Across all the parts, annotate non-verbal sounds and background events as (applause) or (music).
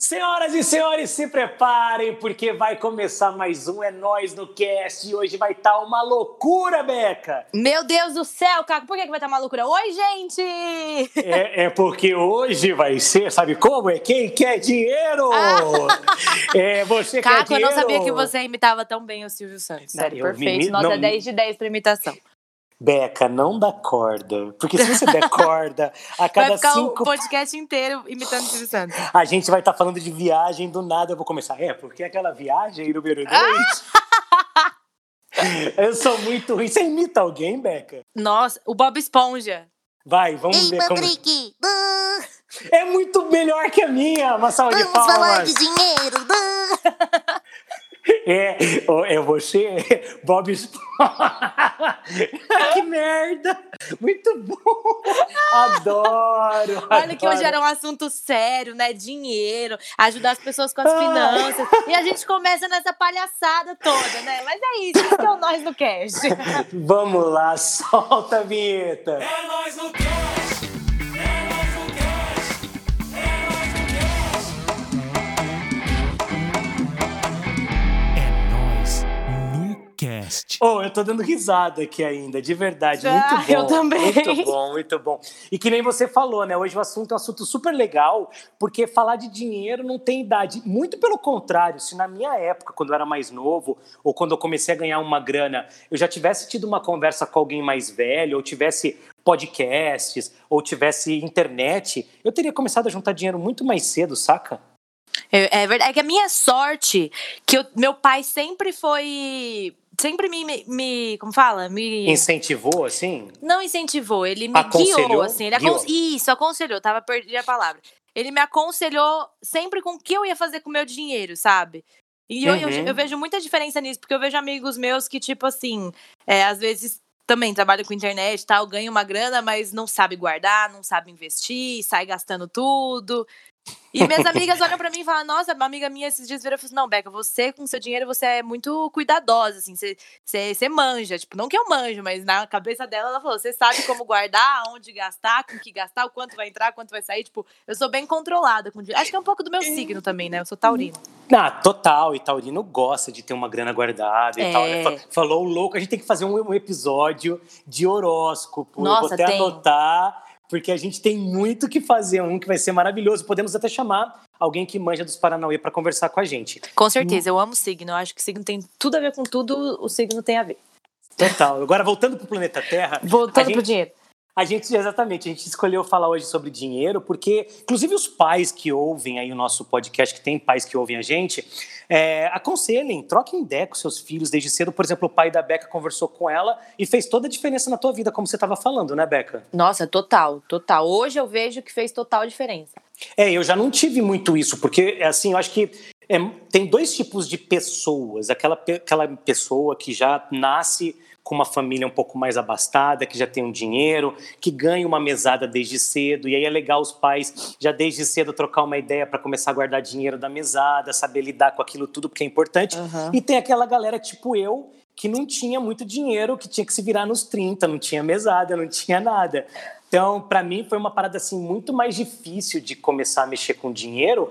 Senhoras e senhores, se preparem, porque vai começar mais um É Nós no Cast e hoje vai estar tá uma loucura, Beca! Meu Deus do céu, Caco, por que, que vai estar tá uma loucura? Oi, gente! É, é, porque hoje vai ser, sabe como? É quem quer dinheiro! Ah. É você Caco, quer dinheiro! Caco, eu não sabia que você imitava tão bem o Silvio Santos. Sério, perfeito. Me, Nota não... 10 de 10 pra imitação. Beca, não dá corda. Porque se você der corda, a (laughs) cada vai ficar cinco. o podcast inteiro imitando o Silvio Santos. A gente vai estar tá falando de viagem, do nada eu vou começar. É, porque aquela viagem número dois. (laughs) Eu sou muito ruim. Você imita alguém, Beca? Nossa, o Bob Esponja. Vai, vamos Ei, ver Patrick. como... É muito melhor que a minha, uma salva vamos de palmas. Vamos falar de dinheiro. (laughs) É, é você, (laughs) Bob (laughs) Que merda! Muito bom! Adoro! Olha adoro. que hoje era um assunto sério, né? Dinheiro, ajudar as pessoas com as finanças. E a gente começa nessa palhaçada toda, né? Mas é isso, isso que é o Nós no Cast. (laughs) Vamos lá, solta a vinheta! É Nós no Cast! Oh, eu tô dando risada aqui ainda, de verdade. Muito bom. Eu também. Muito bom, muito bom. E que nem você falou, né? Hoje o assunto é um assunto super legal, porque falar de dinheiro não tem idade. Muito pelo contrário, se na minha época, quando eu era mais novo, ou quando eu comecei a ganhar uma grana, eu já tivesse tido uma conversa com alguém mais velho, ou tivesse podcasts, ou tivesse internet, eu teria começado a juntar dinheiro muito mais cedo, saca? É, é verdade. É que a minha sorte, que eu, meu pai sempre foi sempre me, me, me, como fala? Me incentivou assim? Não incentivou, ele me aconselhou? guiou assim, ele acon... isso, aconselhou, tava perdi a palavra. Ele me aconselhou sempre com o que eu ia fazer com o meu dinheiro, sabe? E uhum. eu, eu, eu, vejo muita diferença nisso, porque eu vejo amigos meus que, tipo assim, é, às vezes também trabalham com internet e tal, ganham uma grana, mas não sabe guardar, não sabe investir, sai gastando tudo. E minhas amigas olham para mim e falam: Nossa, uma amiga minha esses dias virou e falou assim: Não, Beca, você com seu dinheiro você é muito cuidadosa, assim, você, você, você manja. Tipo, não que eu manjo, mas na cabeça dela ela falou: Você sabe como guardar, onde gastar, com que gastar, o quanto vai entrar, quanto vai sair. Tipo, eu sou bem controlada com dinheiro. Acho que é um pouco do meu signo também, né? Eu sou taurino. Ah, total. E taurino gosta de ter uma grana guardada e é. tal. Né? Falou louco, a gente tem que fazer um, episódio de horóscopo. Nossa, eu vou até tem. anotar porque a gente tem muito que fazer, um que vai ser maravilhoso. Podemos até chamar alguém que manja dos Paranauê para conversar com a gente. Com certeza, eu amo signo. Eu acho que signo tem tudo a ver com tudo, o signo tem a ver. Total. Agora, voltando para o planeta Terra. Voltando para o dinheiro. A gente, exatamente, a gente escolheu falar hoje sobre dinheiro, porque, inclusive, os pais que ouvem aí o nosso podcast, que tem pais que ouvem a gente, é, aconselhem, troquem ideia com seus filhos desde cedo. Por exemplo, o pai da Beca conversou com ela e fez toda a diferença na tua vida, como você estava falando, né, Beca? Nossa, total, total. Hoje eu vejo que fez total diferença. É, eu já não tive muito isso, porque, assim, eu acho que é, tem dois tipos de pessoas. Aquela, aquela pessoa que já nasce com uma família um pouco mais abastada, que já tem um dinheiro, que ganha uma mesada desde cedo, e aí é legal os pais já desde cedo trocar uma ideia para começar a guardar dinheiro da mesada, saber lidar com aquilo tudo, porque é importante. Uhum. E tem aquela galera tipo eu, que não tinha muito dinheiro, que tinha que se virar nos 30, não tinha mesada, não tinha nada. Então, para mim, foi uma parada assim muito mais difícil de começar a mexer com dinheiro,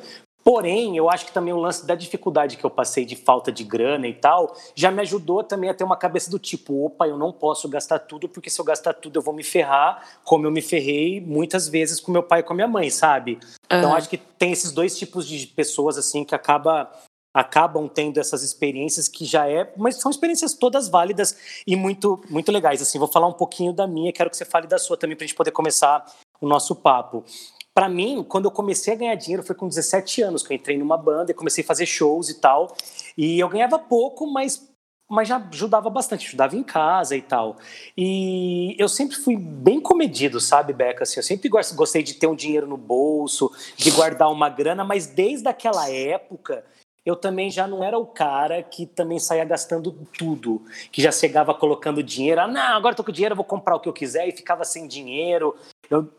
Porém, eu acho que também o lance da dificuldade que eu passei de falta de grana e tal, já me ajudou também a ter uma cabeça do tipo, opa, eu não posso gastar tudo, porque se eu gastar tudo eu vou me ferrar, como eu me ferrei muitas vezes com meu pai e com a minha mãe, sabe? Uhum. Então acho que tem esses dois tipos de pessoas assim que acaba acabam tendo essas experiências que já é, mas são experiências todas válidas e muito muito legais. Assim, vou falar um pouquinho da minha, quero que você fale da sua também para a gente poder começar o nosso papo. Para mim, quando eu comecei a ganhar dinheiro, foi com 17 anos que eu entrei numa banda e comecei a fazer shows e tal. E eu ganhava pouco, mas mas já ajudava bastante, ajudava em casa e tal. E eu sempre fui bem comedido, sabe, Beca? Assim, eu sempre gostei de ter um dinheiro no bolso, de guardar uma grana, mas desde aquela época eu também já não era o cara que também saía gastando tudo, que já chegava colocando dinheiro, ah, não, agora tô com dinheiro, vou comprar o que eu quiser e ficava sem dinheiro. Eu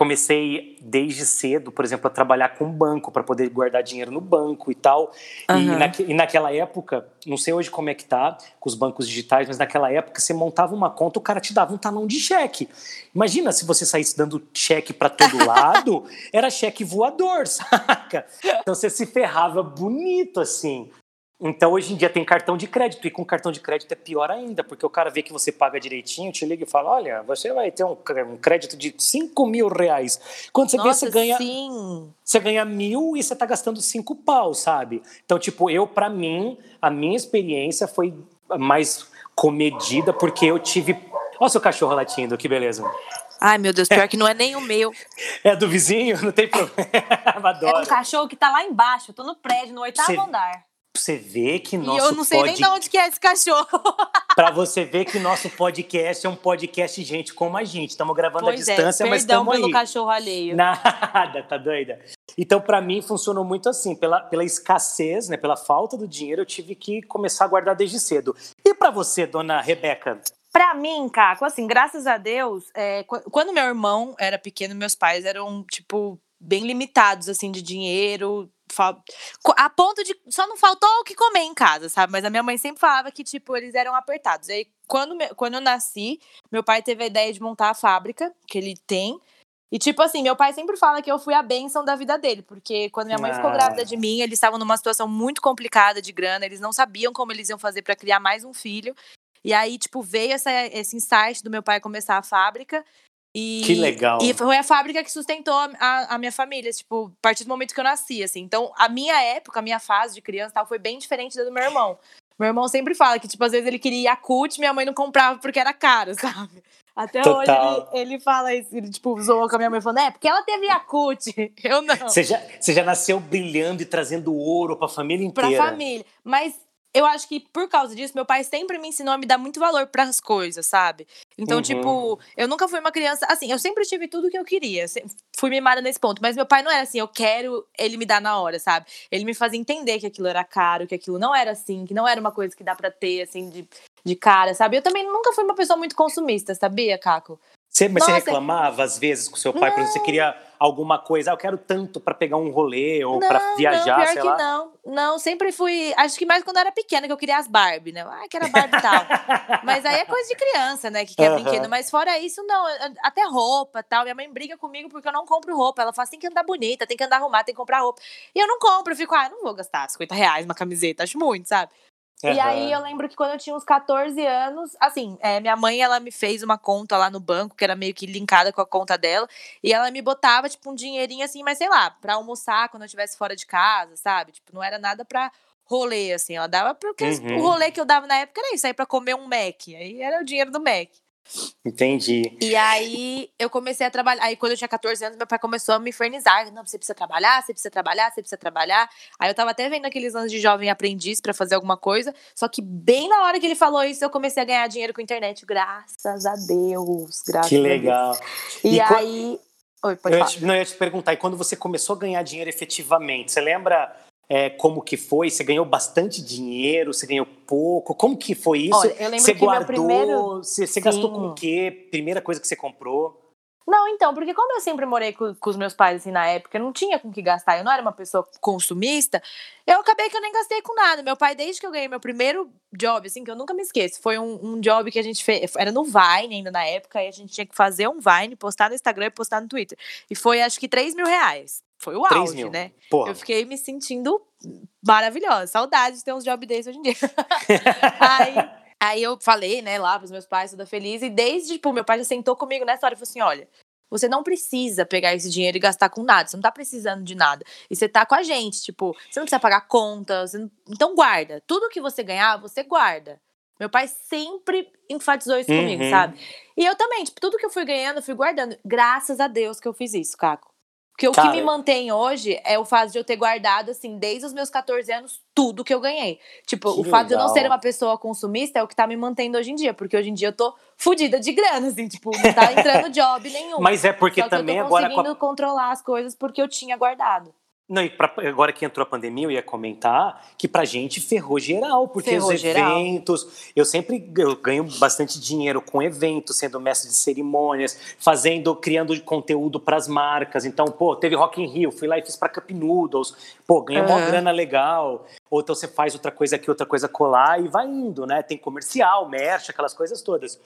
comecei desde cedo, por exemplo, a trabalhar com banco para poder guardar dinheiro no banco e tal. Uhum. E, na, e, naquela época, não sei hoje como é que tá com os bancos digitais, mas naquela época você montava uma conta, o cara te dava um talão de cheque. Imagina se você saísse dando cheque para todo (laughs) lado, era cheque voador, (laughs) saca? Então você se ferrava bonito assim. Então, hoje em dia tem cartão de crédito, e com cartão de crédito é pior ainda, porque o cara vê que você paga direitinho, te liga e fala: Olha, você vai ter um, um crédito de 5 mil reais. Quando você Nossa, vê, você ganha. Sim. Você ganha mil e você está gastando cinco pau, sabe? Então, tipo, eu, para mim, a minha experiência foi mais comedida, porque eu tive. Olha o seu cachorro latindo, que beleza. Ai, meu Deus, pior é. que não é nem o meu. É do vizinho? Não tem problema. (laughs) Adoro. É um cachorro que tá lá embaixo, eu tô no prédio, no oitavo Você... andar você ver que nosso E eu não sei pod... nem de onde que é esse cachorro. (laughs) para você ver que nosso podcast é um podcast gente como a gente. Estamos gravando pois à é, distância, é, mas estamos aí. pelo cachorro alheio. Nada, tá doida? Então, para mim, funcionou muito assim. Pela, pela escassez, né, pela falta do dinheiro, eu tive que começar a guardar desde cedo. E para você, dona Rebeca? Para mim, Caco, assim, graças a Deus, é, quando meu irmão era pequeno, meus pais eram, tipo, bem limitados, assim, de dinheiro a ponto de. Só não faltou o que comer em casa, sabe? Mas a minha mãe sempre falava que, tipo, eles eram apertados. Aí, quando, quando eu nasci, meu pai teve a ideia de montar a fábrica que ele tem. E, tipo assim, meu pai sempre fala que eu fui a bênção da vida dele, porque quando minha mãe ah. ficou grávida de mim, eles estavam numa situação muito complicada de grana, eles não sabiam como eles iam fazer para criar mais um filho. E aí, tipo, veio essa, esse insight do meu pai começar a fábrica. E, que legal. E foi a fábrica que sustentou a, a, minha família, tipo, a partir do momento que eu nasci, assim. Então, a minha época, a minha fase de criança tal, foi bem diferente da do meu irmão. Meu irmão sempre fala que, tipo, às vezes ele queria Yakult, minha mãe não comprava porque era caro, (laughs) sabe? Até Total. hoje ele, ele fala isso, ele, tipo, zoou com a minha mãe falando, é, porque ela teve Yakult, (laughs) eu não. Você já, você já nasceu brilhando e trazendo ouro pra família inteira. Pra família. Mas eu acho que por causa disso, meu pai sempre me ensinou a me dar muito valor para as coisas, sabe? Então, uhum. tipo, eu nunca fui uma criança. Assim, eu sempre tive tudo que eu queria. Fui mimada nesse ponto. Mas meu pai não era assim, eu quero ele me dar na hora, sabe? Ele me fazia entender que aquilo era caro, que aquilo não era assim, que não era uma coisa que dá pra ter, assim, de, de cara, sabe? Eu também nunca fui uma pessoa muito consumista, sabia, Caco? Você, mas Nossa, você reclamava às vezes com seu pai, não. por exemplo, você queria alguma coisa, ah, eu quero tanto para pegar um rolê ou para viajar, não, pior sei que lá. Não, não, sempre fui, acho que mais quando eu era pequena que eu queria as Barbie, né? Ah, que era Barbie e tal. (laughs) mas aí é coisa de criança, né, que quer uhum. brinquedo, mas fora isso não, até roupa, tal. Minha mãe briga comigo porque eu não compro roupa. Ela fala, assim, tem que andar bonita, tem que andar arrumada, tem que comprar roupa. E eu não compro, eu fico, ah, não vou gastar 50 reais uma camiseta, acho muito, sabe? Uhum. E aí eu lembro que quando eu tinha uns 14 anos, assim, é, minha mãe ela me fez uma conta lá no banco, que era meio que linkada com a conta dela, e ela me botava, tipo, um dinheirinho assim, mas sei lá, pra almoçar quando eu estivesse fora de casa, sabe? Tipo, não era nada pra rolê, assim, ela dava porque uhum. o rolê que eu dava na época era isso, aí pra comer um Mac, aí era o dinheiro do Mac. Entendi. E aí eu comecei a trabalhar. Aí quando eu tinha 14 anos, meu pai começou a me infernizar. Não, você precisa trabalhar, você precisa trabalhar, você precisa trabalhar. Aí eu tava até vendo aqueles anos de jovem aprendiz para fazer alguma coisa. Só que bem na hora que ele falou isso, eu comecei a ganhar dinheiro com internet. Graças a Deus. Graças que legal. E, e aí. Oi, pode eu falar. Te, não, eu ia te perguntar, e quando você começou a ganhar dinheiro efetivamente, você lembra é, como que foi? Você ganhou bastante dinheiro? Você ganhou pouco? Como que foi isso? Olha, eu lembro você que guardou? Primeiro... Você, você gastou com o quê? Primeira coisa que você comprou? Não, então, porque como eu sempre morei com, com, os meus pais assim na época, eu não tinha com que gastar, eu não era uma pessoa consumista, eu acabei que eu nem gastei com nada. Meu pai, desde que eu ganhei meu primeiro job, assim, que eu nunca me esqueço, foi um, um job que a gente fez, era no Vine ainda na época, e a gente tinha que fazer um Vine, postar no Instagram e postar no Twitter. E foi acho que 3 mil reais. Foi o auge, mil. né? Porra. Eu fiquei me sentindo maravilhosa. Saudade de ter uns jobs desses hoje em dia. (laughs) aí, aí eu falei, né, lá pros meus pais, toda feliz. E desde, tipo, meu pai já sentou comigo nessa hora e falou assim: olha, você não precisa pegar esse dinheiro e gastar com nada. Você não tá precisando de nada. E você tá com a gente, tipo, você não precisa pagar contas. Não... Então guarda. Tudo que você ganhar, você guarda. Meu pai sempre enfatizou isso uhum. comigo, sabe? E eu também, tipo, tudo que eu fui ganhando, eu fui guardando. Graças a Deus que eu fiz isso, Caco. Porque o Cara, que me mantém hoje é o fato de eu ter guardado, assim, desde os meus 14 anos, tudo que eu ganhei. Tipo, o fato legal. de eu não ser uma pessoa consumista é o que tá me mantendo hoje em dia. Porque hoje em dia eu tô fodida de grana, assim, tipo, não tá entrando job nenhum. Mas é porque também eu tô agora. conseguindo a... controlar as coisas porque eu tinha guardado. Não, e pra, agora que entrou a pandemia, eu ia comentar que pra gente ferrou geral, porque ferrou os eventos. Geral. Eu sempre eu ganho bastante dinheiro com eventos, sendo mestre de cerimônias, fazendo, criando conteúdo para as marcas. Então, pô, teve Rock in Rio, fui lá e fiz para Cup Noodles, pô, ganhei uma grana legal. Ou então você faz outra coisa aqui, outra coisa colar e vai indo, né? Tem comercial, merch, aquelas coisas todas.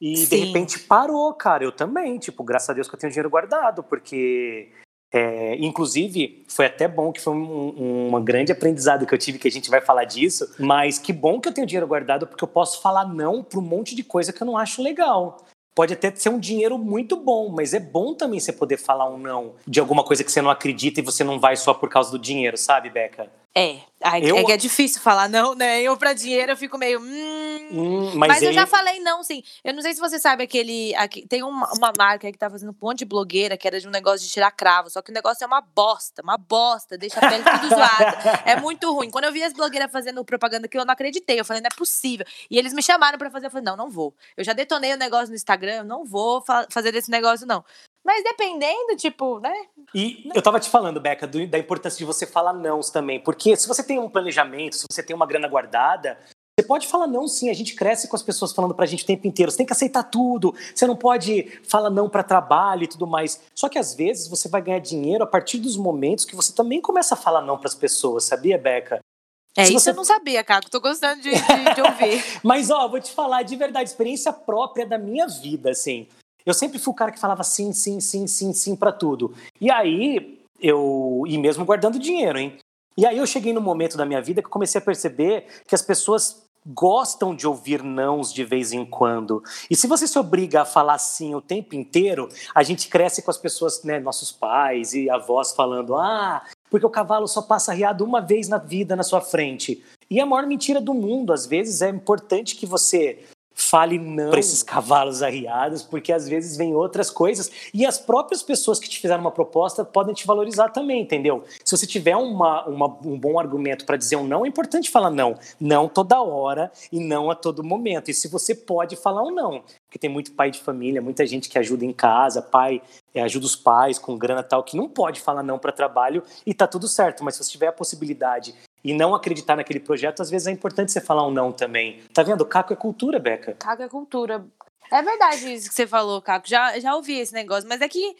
E Sim. de repente parou, cara. Eu também, tipo, graças a Deus que eu tenho dinheiro guardado, porque é, inclusive, foi até bom que foi um, um, grande aprendizado que eu tive, que a gente vai falar disso, mas que bom que eu tenho dinheiro guardado, porque eu posso falar não para um monte de coisa que eu não acho legal. Pode até ser um dinheiro muito bom, mas é bom também você poder falar um não de alguma coisa que você não acredita e você não vai só por causa do dinheiro, sabe, Beca? É, eu... é que é difícil falar não, né? Eu pra dinheiro eu fico meio. Hum, hum, mas, mas eu já falei não, sim. Eu não sei se você sabe aquele. Aqui, tem uma, uma marca que tá fazendo um monte de blogueira que era de um negócio de tirar cravo. Só que o negócio é uma bosta, uma bosta, deixa a pele tudo zoada. É muito ruim. Quando eu vi as blogueiras fazendo propaganda que eu não acreditei, eu falei, não é possível. E eles me chamaram pra fazer, eu falei, não, não vou. Eu já detonei o negócio no Instagram, eu não vou fa fazer desse negócio, não. Mas dependendo, tipo, né? E eu tava te falando, Beca, do, da importância de você falar não também. Porque se você tem um planejamento, se você tem uma grana guardada, você pode falar não, sim. A gente cresce com as pessoas falando pra gente o tempo inteiro. Você tem que aceitar tudo. Você não pode falar não para trabalho e tudo mais. Só que às vezes você vai ganhar dinheiro a partir dos momentos que você também começa a falar não para as pessoas, sabia, Beca? É, Se isso você... eu não sabia, Caco. Tô gostando de, de, de (laughs) ouvir. Mas, ó, vou te falar de verdade, experiência própria da minha vida, assim. Eu sempre fui o cara que falava sim, sim, sim, sim, sim para tudo. E aí, eu. E mesmo guardando dinheiro, hein? E aí eu cheguei no momento da minha vida que comecei a perceber que as pessoas gostam de ouvir nãos de vez em quando. E se você se obriga a falar sim o tempo inteiro, a gente cresce com as pessoas, né, nossos pais e avós falando: "Ah, porque o cavalo só passa riado uma vez na vida na sua frente". E a maior mentira do mundo, às vezes é importante que você fale não para esses (laughs) cavalos arriados, porque às vezes vem outras coisas e as próprias pessoas que te fizeram uma proposta podem te valorizar também, entendeu? Se você tiver uma, uma um bom argumento para dizer um não, é importante falar não. Não toda hora e não a todo momento. E se você pode falar um não, porque tem muito pai de família, muita gente que ajuda em casa, pai é, ajuda os pais com grana tal, que não pode falar não para trabalho e tá tudo certo. Mas se você tiver a possibilidade e não acreditar naquele projeto, às vezes é importante você falar um não também. Tá vendo? Caco é cultura, Beca. Caco é cultura. É verdade isso que você falou, Caco. Já, já ouvi esse negócio, mas é que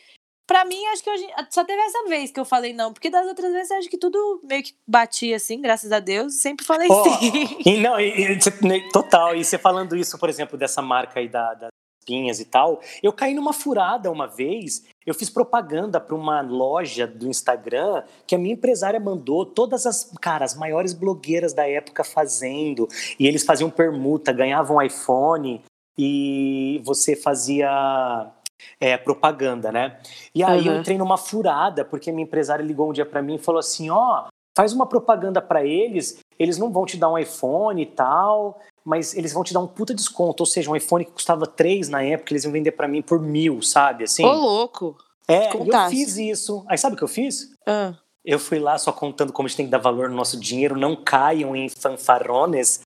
Pra mim, acho que hoje, só teve essa vez que eu falei não, porque das outras vezes acho que tudo meio que batia assim, graças a Deus, sempre falei oh, sim. E não, e, e, total. E você falando isso, por exemplo, dessa marca aí da, das pinhas e tal, eu caí numa furada uma vez eu fiz propaganda para uma loja do Instagram que a minha empresária mandou todas as, cara, as maiores blogueiras da época fazendo. E eles faziam permuta, ganhavam iPhone e você fazia é, propaganda, né? E aí uhum. eu entrei numa furada, porque a minha empresária ligou um dia para mim e falou assim: ó, oh, faz uma propaganda para eles, eles não vão te dar um iPhone e tal, mas eles vão te dar um puta desconto. Ou seja, um iPhone que custava 3 na época, eles iam vender para mim por mil, sabe? Assim. Ô, louco! É, eu fiz isso. Aí sabe o que eu fiz? Ah. Eu fui lá só contando como a gente tem que dar valor no nosso dinheiro, não caiam em fanfarrones,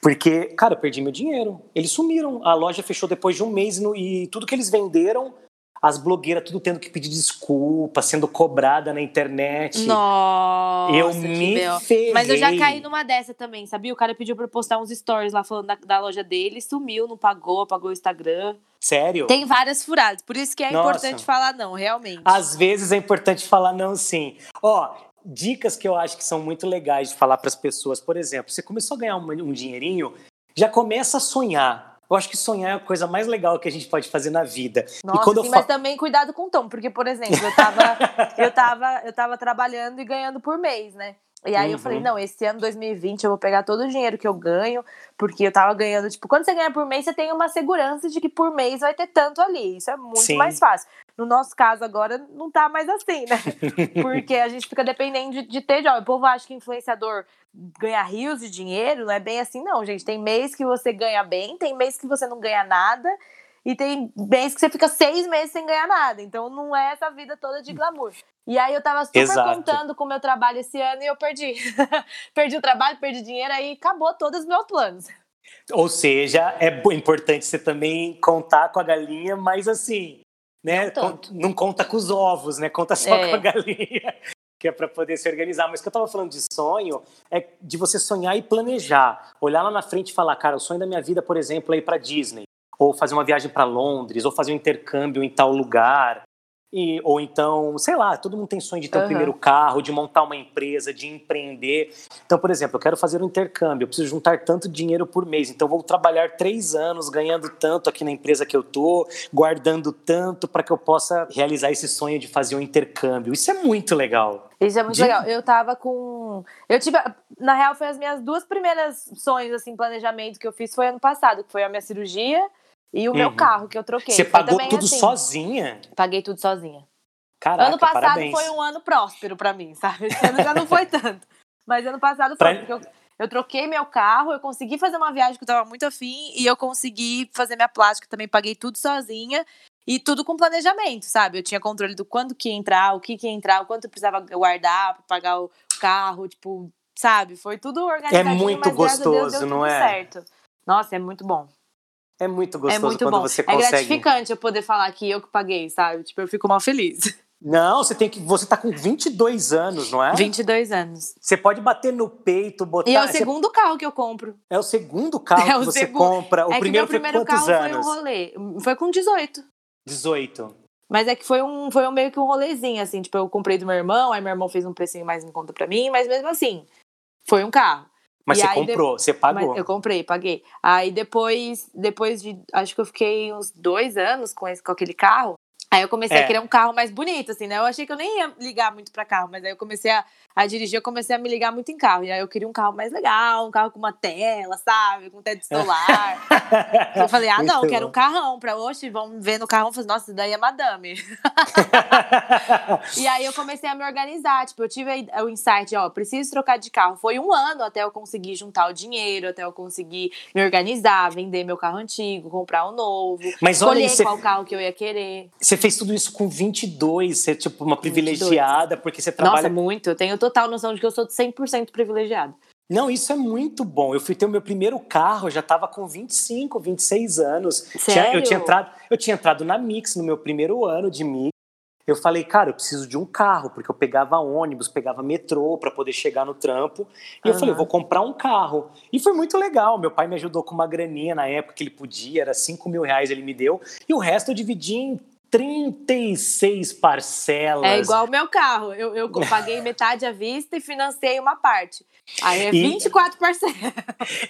porque, cara, eu perdi meu dinheiro. Eles sumiram. A loja fechou depois de um mês no, e tudo que eles venderam as blogueiras tudo tendo que pedir desculpa, sendo cobrada na internet. Nossa, eu me ferrei. Mas eu já caí numa dessa também, sabia? O cara pediu pra eu postar uns stories lá falando da, da loja dele, sumiu, não pagou, apagou o Instagram. Sério? Tem várias furadas, por isso que é Nossa. importante falar não, realmente. Às vezes é importante falar não, sim. Ó, dicas que eu acho que são muito legais de falar para as pessoas. Por exemplo, você começou a ganhar um, um dinheirinho, já começa a sonhar eu acho que sonhar é a coisa mais legal que a gente pode fazer na vida. Nossa, sim, eu mas também cuidado com o tom, porque, por exemplo, eu tava, (laughs) eu, tava, eu tava trabalhando e ganhando por mês, né? E aí uhum. eu falei, uhum. não, esse ano 2020 eu vou pegar todo o dinheiro que eu ganho, porque eu tava ganhando, tipo, quando você ganha por mês, você tem uma segurança de que por mês vai ter tanto ali. Isso é muito Sim. mais fácil. No nosso caso agora não tá mais assim, né? (laughs) Porque a gente fica dependendo de, de ter job. O povo acha que influenciador ganha rios de dinheiro, não é bem assim não, gente. Tem mês que você ganha bem, tem mês que você não ganha nada e tem mês que você fica seis meses sem ganhar nada. Então não é essa vida toda de glamour. E aí eu tava super Exato. contando com o meu trabalho esse ano e eu perdi. (laughs) perdi o trabalho, perdi dinheiro, aí acabou todos os meus planos. Ou seja, é importante você também contar com a galinha, mas assim, né? Não, não conta com os ovos, né? Conta só é. com a galinha. (laughs) que é para poder se organizar. Mas o que eu estava falando de sonho é de você sonhar e planejar. Olhar lá na frente e falar, cara, o sonho da minha vida, por exemplo, é ir para Disney, ou fazer uma viagem para Londres, ou fazer um intercâmbio em tal lugar. E, ou então, sei lá, todo mundo tem sonho de ter uhum. o primeiro carro, de montar uma empresa, de empreender. Então, por exemplo, eu quero fazer um intercâmbio, eu preciso juntar tanto dinheiro por mês, então vou trabalhar três anos ganhando tanto aqui na empresa que eu tô, guardando tanto para que eu possa realizar esse sonho de fazer um intercâmbio. Isso é muito legal. Isso é muito de... legal. Eu tava com. Eu tive. Na real, foi as minhas duas primeiras sonhos, assim, planejamento que eu fiz foi ano passado, que foi a minha cirurgia e o uhum. meu carro que eu troquei. Você pagou tudo assim, sozinha? Paguei tudo sozinha. Caraca, ano passado parabéns. foi um ano próspero para mim, sabe? Esse ano já não foi (laughs) tanto. Mas ano passado foi, pra... porque eu, eu, troquei meu carro, eu consegui fazer uma viagem que eu tava muito afim e eu consegui fazer minha plástica, também paguei tudo sozinha. E tudo com planejamento, sabe? Eu tinha controle do quando que ia entrar, o que que ia entrar, o quanto eu precisava guardar para pagar o carro, tipo, sabe? Foi tudo organizado. É muito gostoso, Deus, não é? Certo. Nossa, é muito bom. É muito é gostoso é muito quando bom. você consegue. É gratificante eu poder falar que eu que paguei, sabe? Tipo, eu fico mal feliz. Não, você tem que. Você tá com 22 anos, não é? 22 anos. Você pode bater no peito, botar. E é o segundo você... carro que eu compro. É o segundo carro (laughs) é que você compra. O é primeiro, que meu primeiro carro anos? foi um rolê. Foi com 18. 18. Mas é que foi um, foi um meio que um rolezinho, assim. Tipo, eu comprei do meu irmão, aí meu irmão fez um precinho mais em conta pra mim, mas mesmo assim, foi um carro. Mas e você comprou, de... você pagou. eu comprei, paguei. Aí depois, depois de. Acho que eu fiquei uns dois anos com, esse, com aquele carro. Aí eu comecei é. a querer um carro mais bonito, assim, né? Eu achei que eu nem ia ligar muito pra carro, mas aí eu comecei a, a dirigir, eu comecei a me ligar muito em carro. E aí eu queria um carro mais legal, um carro com uma tela, sabe? Com teto solar. (laughs) eu falei, ah, não, quero um carrão pra hoje, vamos ver no carrão. Falei, nossa, isso daí é madame. (laughs) e aí eu comecei a me organizar. Tipo, eu tive o insight, ó, preciso trocar de carro. Foi um ano até eu conseguir juntar o dinheiro, até eu conseguir me organizar, vender meu carro antigo, comprar um novo, Mas escolher olha, qual carro que eu ia querer. Você fez tudo isso com 22, você é tipo uma privilegiada, 22. porque você trabalha... Nossa, muito. Eu tenho total noção de que eu sou 100% privilegiada. Não, isso é muito bom. Eu fui ter o meu primeiro carro, eu já estava com 25, 26 anos. Sério? Eu tinha, entrado, eu tinha entrado na Mix no meu primeiro ano de Mix. Eu falei, cara, eu preciso de um carro, porque eu pegava ônibus, pegava metrô para poder chegar no trampo. E uhum. eu falei, vou comprar um carro. E foi muito legal. Meu pai me ajudou com uma graninha na época que ele podia, era 5 mil reais ele me deu. E o resto eu dividi em 36 parcelas. É igual o meu carro. Eu, eu paguei metade à vista e financei uma parte. Aí é 24 e, parcelas.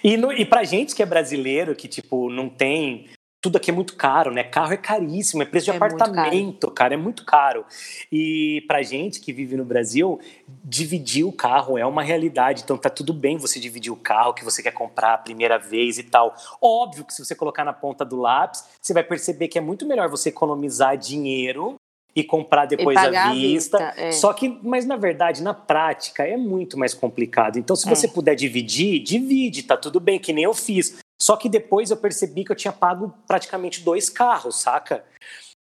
E, no, e pra gente que é brasileiro, que, tipo, não tem tudo aqui é muito caro, né? Carro é caríssimo, é preço de é apartamento, cara, é muito caro. E pra gente que vive no Brasil, dividir o carro é uma realidade. Então tá tudo bem você dividir o carro que você quer comprar a primeira vez e tal. Óbvio que se você colocar na ponta do lápis, você vai perceber que é muito melhor você economizar dinheiro e comprar depois à vista. vista é. Só que, mas na verdade, na prática, é muito mais complicado. Então, se você é. puder dividir, divide, tá tudo bem, que nem eu fiz. Só que depois eu percebi que eu tinha pago praticamente dois carros, saca?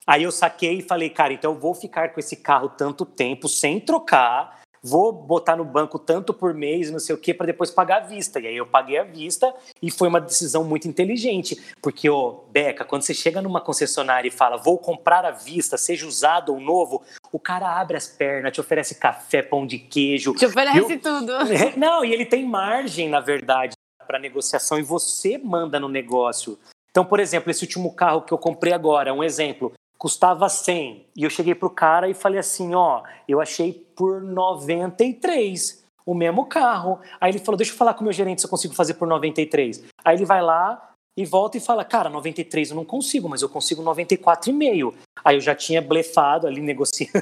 Aí eu saquei e falei, cara, então eu vou ficar com esse carro tanto tempo sem trocar, vou botar no banco tanto por mês, não sei o que, para depois pagar à vista. E aí eu paguei à vista e foi uma decisão muito inteligente, porque, ô, Beca, quando você chega numa concessionária e fala, vou comprar à vista, seja usado ou novo, o cara abre as pernas, te oferece café, pão de queijo. Te oferece eu... tudo. (laughs) Não, e ele tem margem, na verdade para negociação e você manda no negócio. Então, por exemplo, esse último carro que eu comprei agora, um exemplo, custava 100 e eu cheguei pro cara e falei assim, ó, eu achei por 93 o mesmo carro. Aí ele falou, deixa eu falar com o meu gerente se eu consigo fazer por 93. Aí ele vai lá, e volta e fala, cara, 93 eu não consigo, mas eu consigo 94,5. Aí eu já tinha blefado ali (laughs) negociando.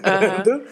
Uhum.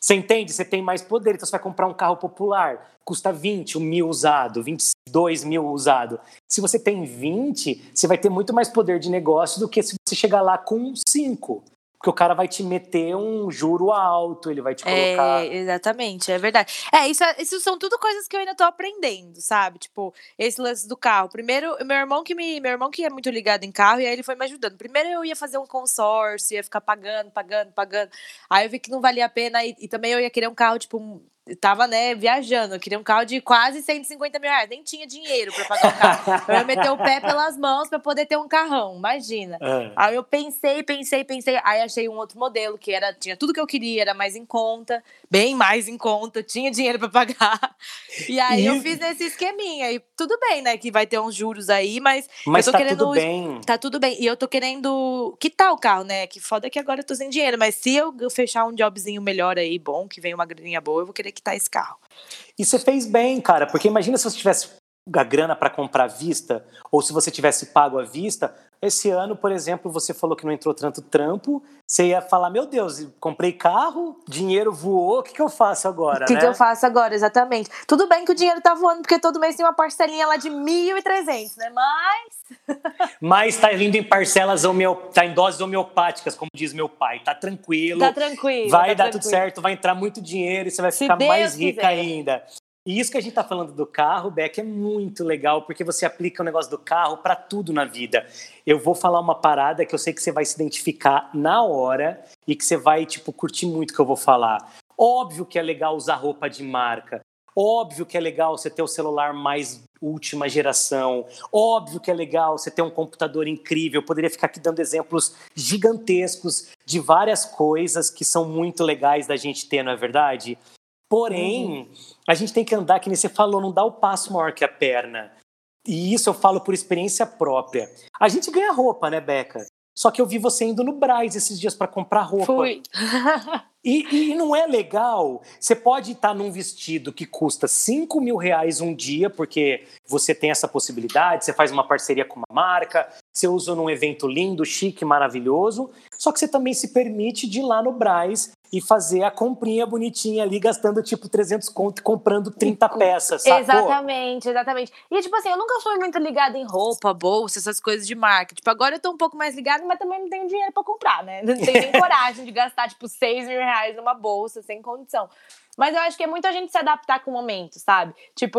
Você entende? Você tem mais poder, então você vai comprar um carro popular, custa 20 mil usado, 22 mil usado. Se você tem 20, você vai ter muito mais poder de negócio do que se você chegar lá com 5. Porque o cara vai te meter um juro alto, ele vai te colocar. É, exatamente, é verdade. É, isso, é, isso são tudo coisas que eu ainda tô aprendendo, sabe? Tipo, esse lance do carro. Primeiro, meu irmão que me. Meu irmão que é muito ligado em carro, e aí ele foi me ajudando. Primeiro eu ia fazer um consórcio, ia ficar pagando, pagando, pagando. Aí eu vi que não valia a pena, e, e também eu ia querer um carro, tipo, tava, né, viajando. Eu queria um carro de quase 150 mil reais. Nem tinha dinheiro para pagar um carro. (laughs) eu ia meter o pé pelas mãos para poder ter um carrão, imagina. É. Aí eu pensei, pensei, pensei. Aí achei um outro modelo que era, tinha tudo que eu queria, era mais em conta, bem mais em conta, tinha dinheiro para pagar. E aí e... eu fiz nesse esqueminha. E tudo bem, né, que vai ter uns juros aí, mas, mas eu tô tá querendo. Tudo bem. Tá tudo bem. E eu tô querendo quitar o carro, né? Que foda que agora eu tô sem dinheiro. Mas se eu fechar um jobzinho melhor aí, bom, que vem uma graninha boa, eu vou querer quitar esse carro. E você fez bem, cara, porque imagina se você tivesse a grana para comprar à vista, ou se você tivesse pago à vista, esse ano, por exemplo, você falou que não entrou tanto trampo, você ia falar, meu Deus, comprei carro, dinheiro voou, o que, que eu faço agora? O que, né? que eu faço agora, exatamente. Tudo bem que o dinheiro tá voando, porque todo mês tem uma parcelinha lá de 1.300, né? Mas... (laughs) Mas tá vindo em parcelas, homeo... tá em doses homeopáticas, como diz meu pai. Tá tranquilo. Tá tranquilo. Vai tá dar tranquilo. tudo certo, vai entrar muito dinheiro e você vai Se ficar Deus mais rica quiser. ainda. E isso que a gente está falando do carro, Beck, é muito legal, porque você aplica o negócio do carro para tudo na vida. Eu vou falar uma parada que eu sei que você vai se identificar na hora e que você vai, tipo, curtir muito o que eu vou falar. Óbvio que é legal usar roupa de marca. Óbvio que é legal você ter o celular mais última geração. Óbvio que é legal você ter um computador incrível. Eu poderia ficar aqui dando exemplos gigantescos de várias coisas que são muito legais da gente ter, não é verdade? Porém, uhum. a gente tem que andar, que nem você falou, não dá o passo maior que a perna. E isso eu falo por experiência própria. A gente ganha roupa, né, Beca? Só que eu vi você indo no Braz esses dias para comprar roupa. Fui. (laughs) e, e, não é legal. Você pode estar num vestido que custa 5 mil reais um dia, porque você tem essa possibilidade, você faz uma parceria com uma marca, você usa num evento lindo, chique, maravilhoso. Só que você também se permite de ir lá no Braz e fazer a comprinha bonitinha ali, gastando tipo 300 conto e comprando 30 peças, sacou? Exatamente, exatamente. E tipo assim, eu nunca fui muito ligada em roupa, bolsa, essas coisas de marca. Tipo, agora eu tô um pouco mais ligada, mas também não tenho dinheiro pra comprar, né? Não tenho nem (laughs) coragem de gastar, tipo, 6 mil reais numa bolsa, sem condição. Mas eu acho que é muita gente se adaptar com o momento, sabe? Tipo,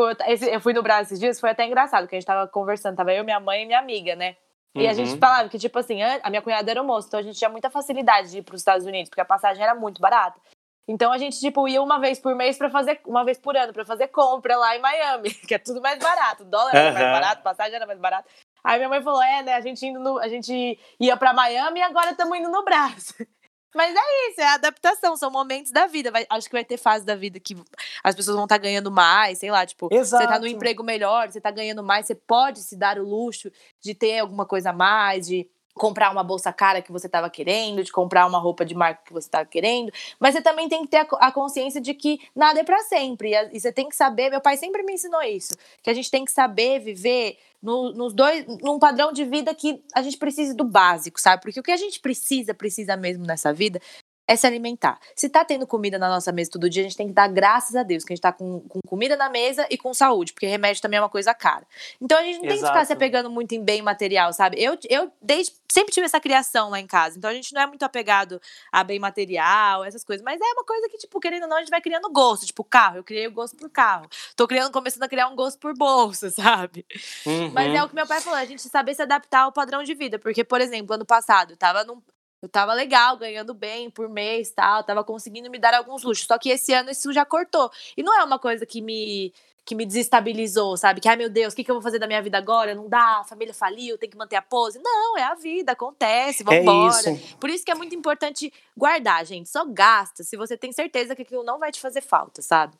eu fui no Brasil esses dias, foi até engraçado, que a gente tava conversando, tava eu, minha mãe e minha amiga, né? E uhum. a gente uhum. falava que, tipo assim, a minha cunhada era moça, então a gente tinha muita facilidade de ir para os Estados Unidos, porque a passagem era muito barata. Então a gente, tipo, ia uma vez por mês para fazer, uma vez por ano, para fazer compra lá em Miami, (laughs) que é tudo mais barato. O dólar era mais barato, a passagem era mais barata. Aí minha mãe falou: é, né? A gente indo no, a gente ia para Miami e agora estamos indo no Brasil. Mas é isso, é a adaptação, são momentos da vida. Vai, acho que vai ter fase da vida que as pessoas vão estar tá ganhando mais, sei lá, tipo, Exato. você tá no emprego melhor, você tá ganhando mais, você pode se dar o luxo de ter alguma coisa a mais, de comprar uma bolsa cara que você estava querendo, de comprar uma roupa de marca que você estava querendo, mas você também tem que ter a consciência de que nada é para sempre. E você tem que saber, meu pai sempre me ensinou isso, que a gente tem que saber viver no, nos dois, num padrão de vida que a gente precisa do básico, sabe? Porque o que a gente precisa, precisa mesmo nessa vida é se alimentar. Se tá tendo comida na nossa mesa todo dia, a gente tem que dar graças a Deus que a gente tá com, com comida na mesa e com saúde, porque remédio também é uma coisa cara. Então a gente não Exato. tem que ficar se apegando muito em bem material, sabe? Eu, eu desde, sempre tive essa criação lá em casa, então a gente não é muito apegado a bem material, essas coisas, mas é uma coisa que, tipo, querendo ou não, a gente vai criando gosto, tipo, carro, eu criei o gosto por carro. Tô criando, começando a criar um gosto por bolsa, (laughs) sabe? Uhum. Mas é o que meu pai falou, a gente saber se adaptar ao padrão de vida, porque, por exemplo, ano passado, eu tava num, eu tava legal, ganhando bem por mês, tal, tava conseguindo me dar alguns luxos. Só que esse ano isso já cortou. E não é uma coisa que me que me desestabilizou, sabe? Que, ai meu Deus, o que, que eu vou fazer da minha vida agora? Não dá, a família faliu, tem que manter a pose. Não, é a vida, acontece, vambora. É isso. Por isso que é muito importante guardar, gente. Só gasta se você tem certeza que aquilo não vai te fazer falta, sabe?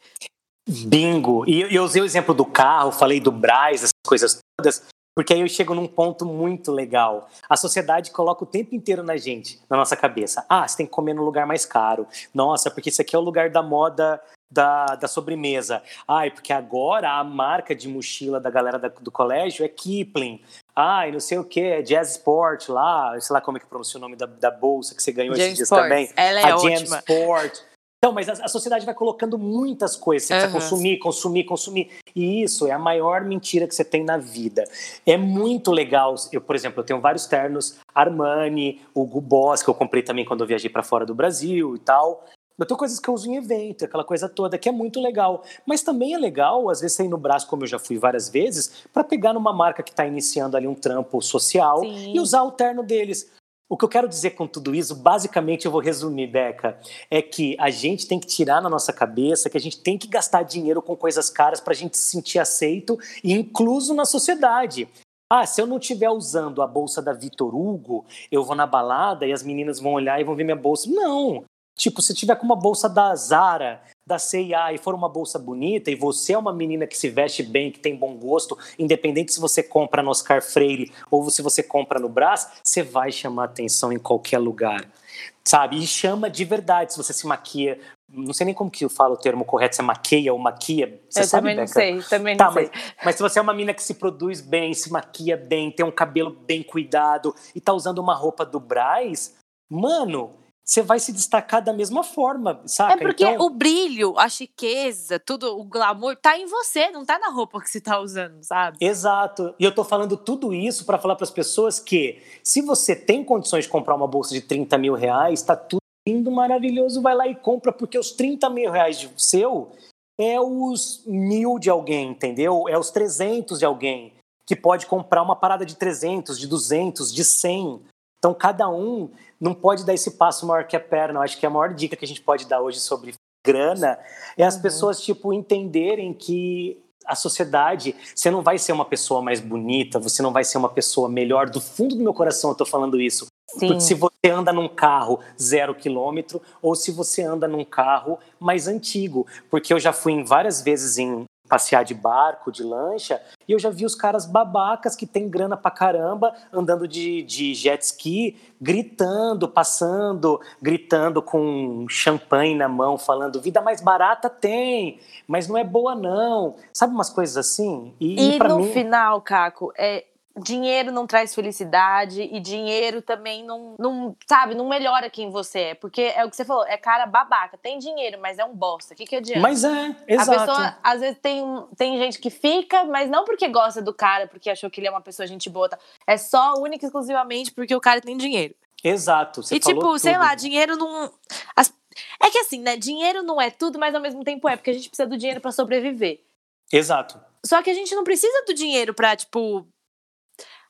Bingo! E eu usei o exemplo do carro, falei do Braz, essas coisas todas, porque aí eu chego num ponto muito legal. A sociedade coloca o tempo inteiro na gente, na nossa cabeça. Ah, você tem que comer no lugar mais caro. Nossa, porque isso aqui é o lugar da moda da, da sobremesa. Ai, porque agora a marca de mochila da galera da, do colégio é Kipling. Ai, não sei o que, é Jazz Sport lá, sei lá como é que pronuncia o nome da, da bolsa que você ganhou Jam esses dias Sports. também. Ela é a ótima. Jam Sport. Então, mas a, a, sociedade vai colocando muitas coisas. Você uhum. precisa consumir, consumir, consumir. E isso é a maior mentira que você tem na vida. É muito legal. Eu, por exemplo, eu tenho vários ternos Armani, Hugo Boss, que eu comprei também quando eu viajei para fora do Brasil e tal. Eu tenho coisas que eu uso em evento, aquela coisa toda, que é muito legal. Mas também é legal, às vezes, sair no braço, como eu já fui várias vezes, para pegar numa marca que está iniciando ali um trampo social Sim. e usar o terno deles. O que eu quero dizer com tudo isso, basicamente eu vou resumir, Beca, é que a gente tem que tirar na nossa cabeça que a gente tem que gastar dinheiro com coisas caras para a gente se sentir aceito e incluso na sociedade. Ah, se eu não estiver usando a bolsa da Vitor Hugo, eu vou na balada e as meninas vão olhar e vão ver minha bolsa. Não! Tipo, se tiver com uma bolsa da Zara, da CIA e for uma bolsa bonita e você é uma menina que se veste bem, que tem bom gosto, independente se você compra no Oscar Freire ou se você compra no Brás, você vai chamar atenção em qualquer lugar. Sabe? E chama de verdade se você se maquia. Não sei nem como que eu falo o termo correto, se é maqueia ou maquia. Você eu sabe, também Beca? não sei, também tá, não mas, sei. Mas se você é uma menina que se produz bem, se maquia bem, tem um cabelo bem cuidado e tá usando uma roupa do Braz, mano, você vai se destacar da mesma forma, saca? É porque então, o brilho, a chiqueza, tudo, o glamour tá em você, não tá na roupa que você tá usando, sabe? Exato. E eu tô falando tudo isso para falar para as pessoas que se você tem condições de comprar uma bolsa de 30 mil reais, tá tudo lindo, maravilhoso, vai lá e compra, porque os 30 mil reais de seu é os mil de alguém, entendeu? É os 300 de alguém que pode comprar uma parada de 300, de 200, de 100. Então, cada um não pode dar esse passo maior que a perna. Eu acho que a maior dica que a gente pode dar hoje sobre grana é as uhum. pessoas, tipo, entenderem que a sociedade, você não vai ser uma pessoa mais bonita, você não vai ser uma pessoa melhor. Do fundo do meu coração eu tô falando isso. Sim. Porque se você anda num carro zero quilômetro ou se você anda num carro mais antigo. Porque eu já fui em várias vezes em passear de barco, de lancha, e eu já vi os caras babacas que tem grana pra caramba, andando de, de jet ski, gritando, passando, gritando com champanhe na mão, falando vida mais barata tem, mas não é boa não. Sabe umas coisas assim? E, e, no mim... final, Caco, é, dinheiro não traz felicidade e dinheiro também não, não, sabe, não melhora quem você é. Porque é o que você falou, é cara babaca. Tem dinheiro, mas é um bosta. O que, que adianta? Mas é, exato. A pessoa, às vezes, tem, tem gente que fica, mas não porque gosta do cara, porque achou que ele é uma pessoa gente boa. Tá? É só, única e exclusivamente porque o cara tem dinheiro. Exato. e, tipo, tudo. sei lá, dinheiro não. As... É que assim, né? Dinheiro não é tudo, mas ao mesmo tempo é, porque a gente precisa do dinheiro para sobreviver. Exato. Só que a gente não precisa do dinheiro pra, tipo,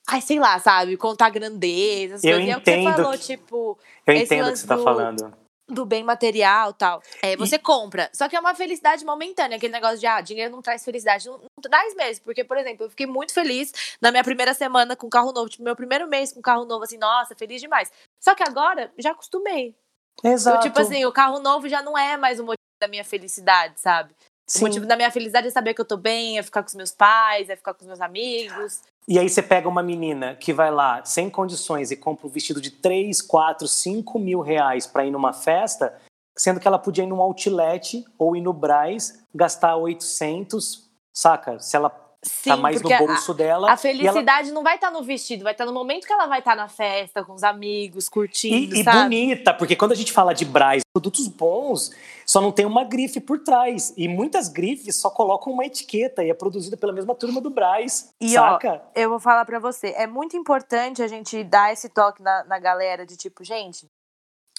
ai, sei lá, sabe, contar grandeza, eu coisas. E é o que você falou, que... tipo. Eu entendo o que você tá do, falando. Do bem material tal. É, você e... compra. Só que é uma felicidade momentânea, aquele negócio de, ah, dinheiro não traz felicidade. Não, não traz mesmo. Porque, por exemplo, eu fiquei muito feliz na minha primeira semana com carro novo. Tipo, meu primeiro mês com carro novo, assim, nossa, feliz demais. Só que agora já acostumei. Exato. Eu, tipo assim, o carro novo já não é mais o motivo da minha felicidade, sabe? Sim. O motivo da minha felicidade é saber que eu tô bem, é ficar com os meus pais, é ficar com os meus amigos. E aí você pega uma menina que vai lá sem condições e compra um vestido de 3, 4, 5 mil reais para ir numa festa, sendo que ela podia ir num outlet ou ir no Braz, gastar 800, saca? Se ela Sim, tá mais no bolso a, dela. A felicidade ela... não vai estar tá no vestido, vai estar tá no momento que ela vai estar tá na festa, com os amigos, curtindo. E, e bonita, porque quando a gente fala de Braz, produtos bons, só não tem uma grife por trás. E muitas grifes só colocam uma etiqueta e é produzida pela mesma turma do Braz. E saca? ó, eu vou falar para você, é muito importante a gente dar esse toque na, na galera de tipo, gente,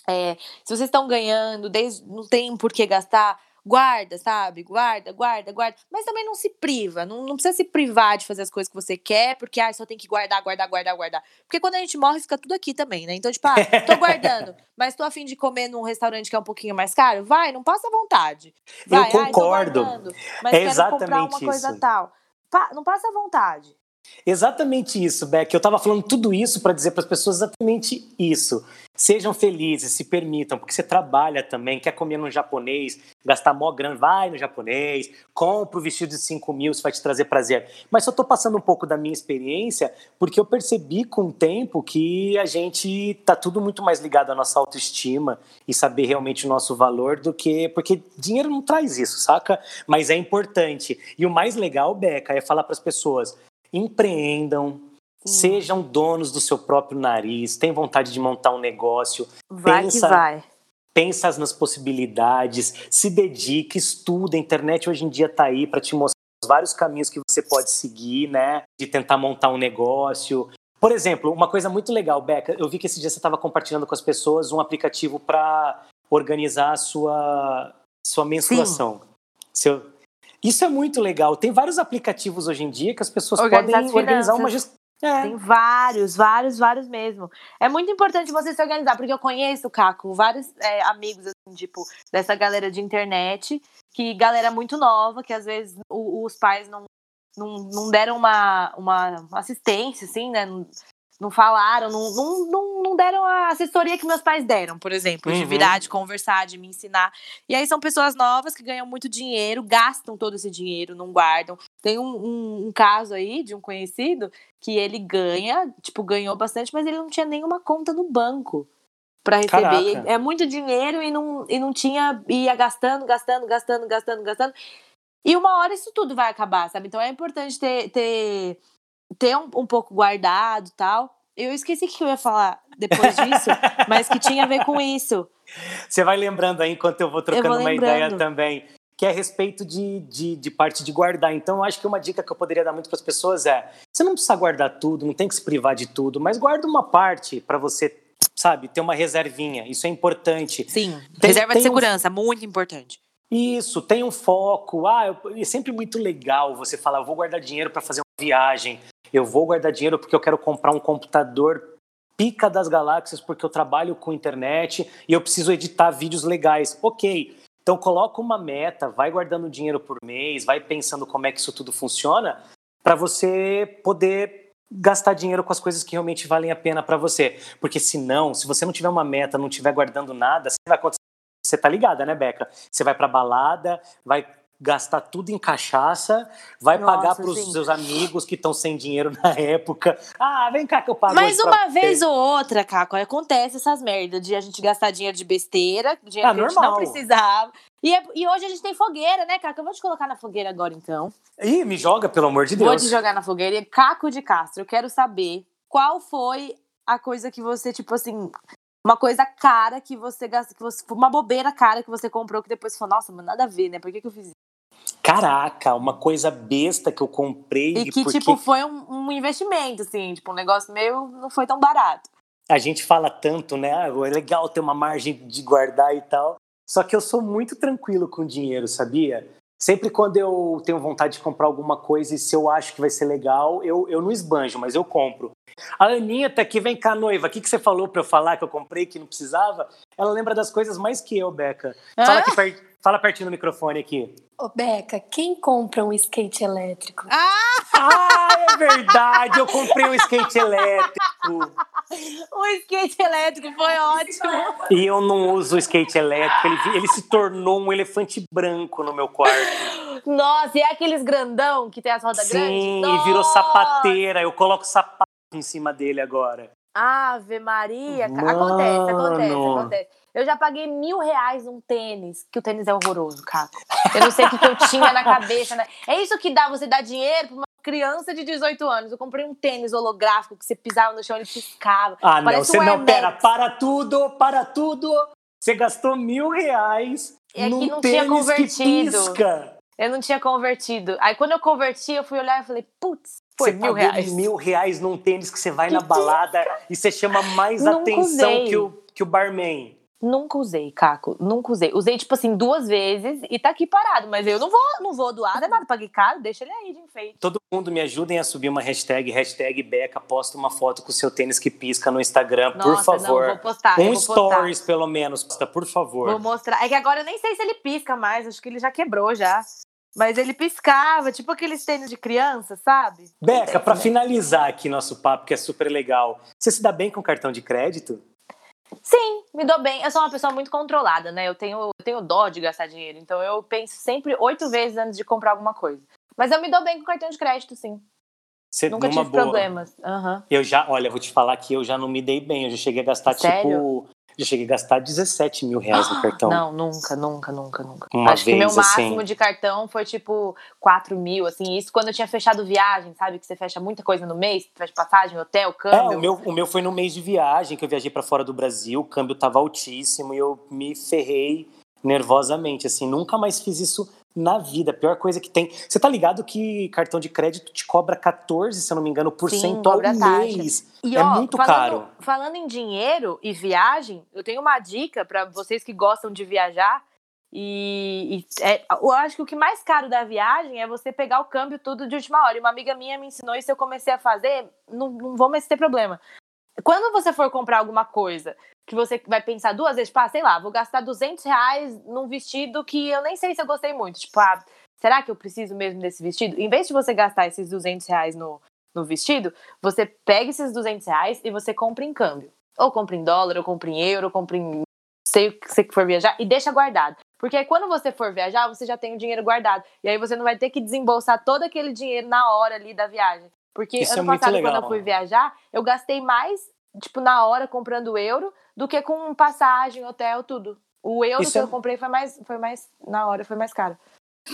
é, se vocês estão ganhando, desde, não tem por que gastar guarda, sabe? Guarda, guarda, guarda. Mas também não se priva. Não, não precisa se privar de fazer as coisas que você quer, porque ah, só tem que guardar, guardar, guardar, guardar. Porque quando a gente morre, fica tudo aqui também, né? Então, tipo, ah, tô guardando, (laughs) mas tô afim de comer num restaurante que é um pouquinho mais caro. Vai, não passa vontade. Vai, Eu concordo. mas é quero comprar uma coisa isso. tal. Pa não passa vontade. Exatamente isso, Beck. Eu estava falando tudo isso para dizer para as pessoas exatamente isso. Sejam felizes, se permitam, porque você trabalha também, quer comer no japonês, gastar mó grana, vai no japonês, compra o vestido de 5 mil, isso vai te trazer prazer. Mas eu estou passando um pouco da minha experiência, porque eu percebi com o tempo que a gente tá tudo muito mais ligado à nossa autoestima e saber realmente o nosso valor do que. Porque dinheiro não traz isso, saca? Mas é importante. E o mais legal, Beca, é falar para as pessoas: empreendam, sejam donos do seu próprio nariz, tem vontade de montar um negócio, vai pensa, que vai. pensa nas possibilidades, se dedique, estuda. A internet hoje em dia está aí para te mostrar vários caminhos que você pode seguir, né? De tentar montar um negócio. Por exemplo, uma coisa muito legal, Beca, eu vi que esse dia você estava compartilhando com as pessoas um aplicativo para organizar a sua, sua menstruação. Seu, isso é muito legal. Tem vários aplicativos hoje em dia que as pessoas Organizar podem organizar uma, É. Tem vários, vários, vários mesmo. É muito importante você se organizar, porque eu conheço, Caco, vários é, amigos, assim, tipo, dessa galera de internet, que galera muito nova, que às vezes o, os pais não, não, não deram uma, uma assistência, assim, né? Não falaram, não, não, não, deram a assessoria que meus pais deram, por exemplo, de uhum. virar, de conversar, de me ensinar. E aí são pessoas novas que ganham muito dinheiro, gastam todo esse dinheiro, não guardam. Tem um, um, um caso aí de um conhecido que ele ganha, tipo, ganhou bastante, mas ele não tinha nenhuma conta no banco para receber. Caraca. É muito dinheiro e não, e não tinha, ia gastando, gastando, gastando, gastando, gastando. E uma hora isso tudo vai acabar, sabe? Então é importante ter, ter ter um, um pouco guardado tal. Eu esqueci o que eu ia falar depois disso, (laughs) mas que tinha a ver com isso. Você vai lembrando aí enquanto eu vou trocando eu vou uma ideia também, que é a respeito de, de, de, parte de guardar. Então, eu acho que uma dica que eu poderia dar muito para as pessoas é: você não precisa guardar tudo, não tem que se privar de tudo, mas guarda uma parte para você, sabe, ter uma reservinha. Isso é importante. Sim, tem, reserva tem de segurança, um... muito importante. Isso, tem um foco. Ah, eu, é sempre muito legal você falar, eu vou guardar dinheiro para fazer uma viagem, eu vou guardar dinheiro porque eu quero comprar um computador pica das galáxias porque eu trabalho com internet e eu preciso editar vídeos legais. Ok, então coloca uma meta, vai guardando dinheiro por mês, vai pensando como é que isso tudo funciona para você poder gastar dinheiro com as coisas que realmente valem a pena para você. Porque senão, se você não tiver uma meta, não tiver guardando nada, você vai acontecer você tá ligada, né, Beca? Você vai pra balada, vai gastar tudo em cachaça, vai Nossa, pagar para os seus amigos que estão sem dinheiro (laughs) na época. Ah, vem cá que eu pago. Mas uma vez ou outra, Caco, acontece essas merdas de a gente gastar dinheiro de besteira, dinheiro ah, que normal. a gente não precisava. E, é, e, hoje a gente tem fogueira, né, Caco? Eu vou te colocar na fogueira agora, então. Ih, me joga, pelo amor de Deus. Vou te jogar na fogueira. E Caco de Castro, eu quero saber qual foi a coisa que você, tipo assim, uma coisa cara que você gastou, que você, uma bobeira cara que você comprou que depois falou, nossa, mas nada a ver, né? Por que, que eu fiz isso? Caraca, uma coisa besta que eu comprei. E que, porque... tipo, foi um, um, investimento, assim, tipo, um negócio meio. não foi tão barato. A gente fala tanto, né? Ah, é legal ter uma margem de guardar e tal. Só que eu sou muito tranquilo com dinheiro, sabia? Sempre quando eu tenho vontade de comprar alguma coisa e se eu acho que vai ser legal, eu, eu não esbanjo, mas eu compro. A Aninha tá aqui, vem cá, noiva. O que, que você falou para eu falar que eu comprei que não precisava? Ela lembra das coisas mais que eu, Beca. Fala, aqui per... Fala pertinho do microfone aqui. Ô, Beca, quem compra um skate elétrico? Ah! ah, é verdade! Eu comprei um skate elétrico. O skate elétrico foi ótimo. E eu não uso o skate elétrico. Ele, ele se tornou um elefante branco no meu quarto. Nossa, e é aqueles grandão que tem as rodas Sim, grandes? Sim, e virou sapateira. Eu coloco sapato em cima dele agora. Ave Maria. Mano. Acontece, acontece, acontece. Eu já paguei mil reais num tênis, que o tênis é horroroso, Caco. Eu não sei o que, que eu tinha na cabeça. Né? É isso que dá você dar dinheiro pra uma criança de 18 anos. Eu comprei um tênis holográfico que você pisava no chão e ele piscava. Ah, não, você um não, pera, para tudo, para tudo. Você gastou mil reais é num que não tênis tinha convertido. que pisca. Eu não tinha convertido. Aí quando eu converti, eu fui olhar e falei, putz, foi você mil reais. mil reais num tênis que você vai que na balada e você chama mais atenção que o, que o barman. Nunca usei, Caco. Nunca usei. Usei, tipo assim, duas vezes e tá aqui parado. Mas eu não vou, não vou doar, não é nada. Paguei caro, deixa ele aí de enfeite. Todo mundo me ajudem a subir uma hashtag, hashtag Beca, posta uma foto com o seu tênis que pisca no Instagram, Nossa, por favor. Não, vou postar. Um vou stories, postar. pelo menos, posta, por favor. Vou mostrar. É que agora eu nem sei se ele pisca mais, acho que ele já quebrou já. Mas ele piscava, tipo aqueles tênis de criança, sabe? Beca, para finalizar aqui nosso papo, que é super legal, você se dá bem com cartão de crédito? Sim, me dou bem. Eu sou uma pessoa muito controlada, né? Eu tenho, eu tenho dó de gastar dinheiro. Então eu penso sempre oito vezes antes de comprar alguma coisa. Mas eu me dou bem com cartão de crédito, sim. Você, Nunca tive boa. problemas. Uhum. Eu já, olha, vou te falar que eu já não me dei bem. Eu já cheguei a gastar, Sério? tipo, já cheguei a gastar 17 mil reais no cartão. Não, nunca, nunca, nunca, nunca. Uma Acho vez, que meu assim. máximo assim... de cartão foi tipo 4 mil, assim. Isso quando eu tinha fechado viagem, sabe? Que você fecha muita coisa no mês, fecha passagem, hotel, câmbio. É, o meu, o meu foi no mês de viagem, que eu viajei para fora do Brasil, o câmbio tava altíssimo e eu me ferrei nervosamente, assim. Nunca mais fiz isso na vida. A pior coisa que tem. Você tá ligado que cartão de crédito te cobra 14, se eu não me engano, por cento ao mês. E, é ó, muito falando, caro. Falando em dinheiro e viagem, eu tenho uma dica para vocês que gostam de viajar. E, e é, eu acho que o que mais caro da viagem é você pegar o câmbio tudo de última hora. E uma amiga minha me ensinou isso, eu comecei a fazer, não, não vou mais ter problema. Quando você for comprar alguma coisa que você vai pensar duas vezes, tipo, ah, sei lá, vou gastar 200 reais num vestido que eu nem sei se eu gostei muito. Tipo, ah, será que eu preciso mesmo desse vestido? Em vez de você gastar esses 200 reais no, no vestido, você pega esses 200 reais e você compra em câmbio. Ou compra em dólar, ou compra em euro, ou compra em sei o que você for viajar e deixa guardado. Porque aí quando você for viajar, você já tem o dinheiro guardado. E aí você não vai ter que desembolsar todo aquele dinheiro na hora ali da viagem. Porque Isso ano é passado, quando eu fui viajar, eu gastei mais, tipo, na hora comprando euro do que com passagem, hotel, tudo. O euro Isso que é... eu comprei foi mais, foi mais, na hora, foi mais caro.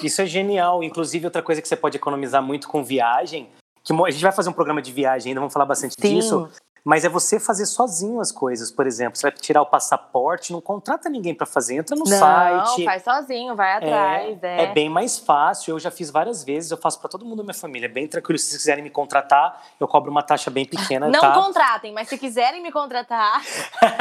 Isso é genial. Inclusive, outra coisa que você pode economizar muito com viagem, que a gente vai fazer um programa de viagem ainda, vamos falar bastante Sim. disso mas é você fazer sozinho as coisas. Por exemplo, você vai tirar o passaporte, não contrata ninguém para fazer, entra no não, site. Não, faz sozinho, vai atrás. É, é. é, bem mais fácil. Eu já fiz várias vezes, eu faço para todo mundo da minha família. É bem tranquilo. Se vocês quiserem me contratar, eu cobro uma taxa bem pequena. Não tá? contratem, mas se quiserem me contratar.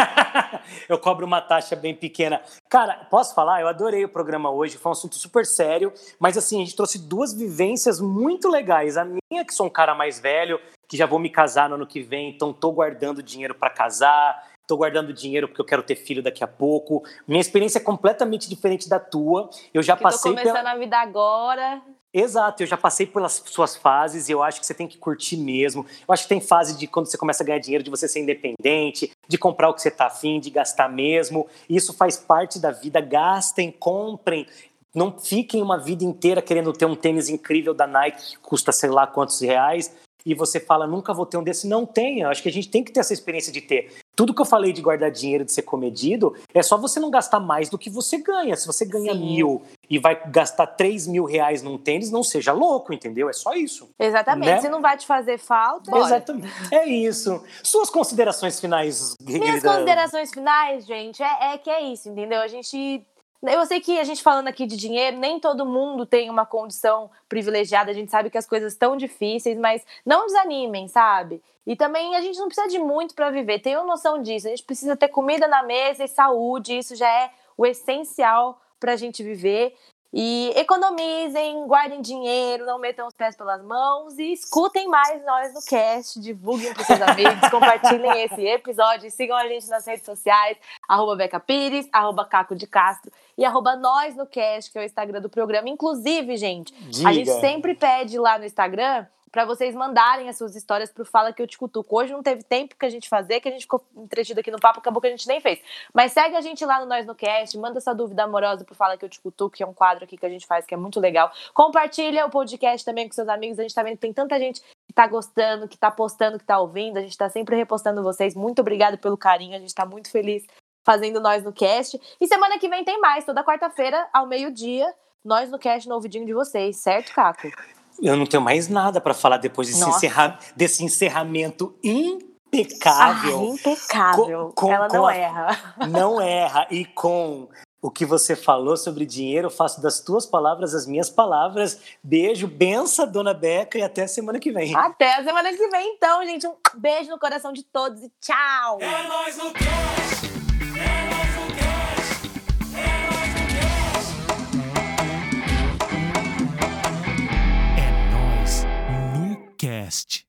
(laughs) eu cobro uma taxa bem pequena. Cara, posso falar? Eu adorei o programa hoje, foi um assunto super sério, mas assim, a gente trouxe duas vivências muito legais. A minha, que sou um cara mais velho, que já vou me casar no ano que vem, então estou guardando dinheiro para casar, estou guardando dinheiro porque eu quero ter filho daqui a pouco. Minha experiência é completamente diferente da tua. Eu já que passei. Tô começando pela... a vida agora. Exato, eu já passei pelas suas fases e eu acho que você tem que curtir mesmo. Eu acho que tem fase de quando você começa a ganhar dinheiro, de você ser independente, de comprar o que você está afim, de gastar mesmo. Isso faz parte da vida. Gastem, comprem. Não fiquem uma vida inteira querendo ter um tênis incrível da Nike que custa sei lá quantos reais e você fala, nunca vou ter um desse, não tenha. Acho que a gente tem que ter essa experiência de ter. Tudo que eu falei de guardar dinheiro, de ser comedido, é só você não gastar mais do que você ganha. Se você ganha Sim. mil e vai gastar três mil reais num tênis, não seja louco, entendeu? É só isso. Exatamente. Né? Se não vai te fazer falta. Bora. Exatamente. É isso. Suas considerações finais, Minhas considerações finais, gente, é, é que é isso, entendeu? A gente eu sei que a gente falando aqui de dinheiro, nem todo mundo tem uma condição privilegiada, a gente sabe que as coisas estão difíceis, mas não desanimem, sabe? E também a gente não precisa de muito para viver, tenham noção disso. A gente precisa ter comida na mesa e saúde, isso já é o essencial para a gente viver. E economizem, guardem dinheiro, não metam os pés pelas mãos e escutem mais nós no cast, divulguem para seus amigos, (laughs) compartilhem esse episódio, sigam a gente nas redes sociais, arroba Beca Pires, arroba Caco de Castro e arroba nós no cast, que é o Instagram do programa. Inclusive, gente, Diga. a gente sempre pede lá no Instagram para vocês mandarem as suas histórias pro Fala Que Eu Te Cutuco. Hoje não teve tempo que a gente fazer, que a gente ficou entretido aqui no papo, acabou que a gente nem fez. Mas segue a gente lá no Nós no Cast, manda essa dúvida amorosa pro Fala Que Eu Te Cutuco, que é um quadro aqui que a gente faz que é muito legal. Compartilha o podcast também com seus amigos, a gente tá vendo que tem tanta gente que tá gostando, que tá postando, que tá ouvindo, a gente tá sempre repostando vocês. Muito obrigado pelo carinho, a gente tá muito feliz fazendo Nós no Cast. E semana que vem tem mais, toda quarta-feira, ao meio-dia, Nós no Cast no ouvidinho de vocês, certo, Caco? Eu não tenho mais nada para falar depois desse, encerra desse encerramento impecável. Ah, impecável. Com, com, Ela não a, erra. (laughs) Não erra. E com o que você falou sobre dinheiro, eu faço das tuas palavras as minhas palavras. Beijo, benção, dona Beca, e até semana que vem. Até a semana que vem, então, gente. Um beijo no coração de todos e tchau. É nóis no Podcast.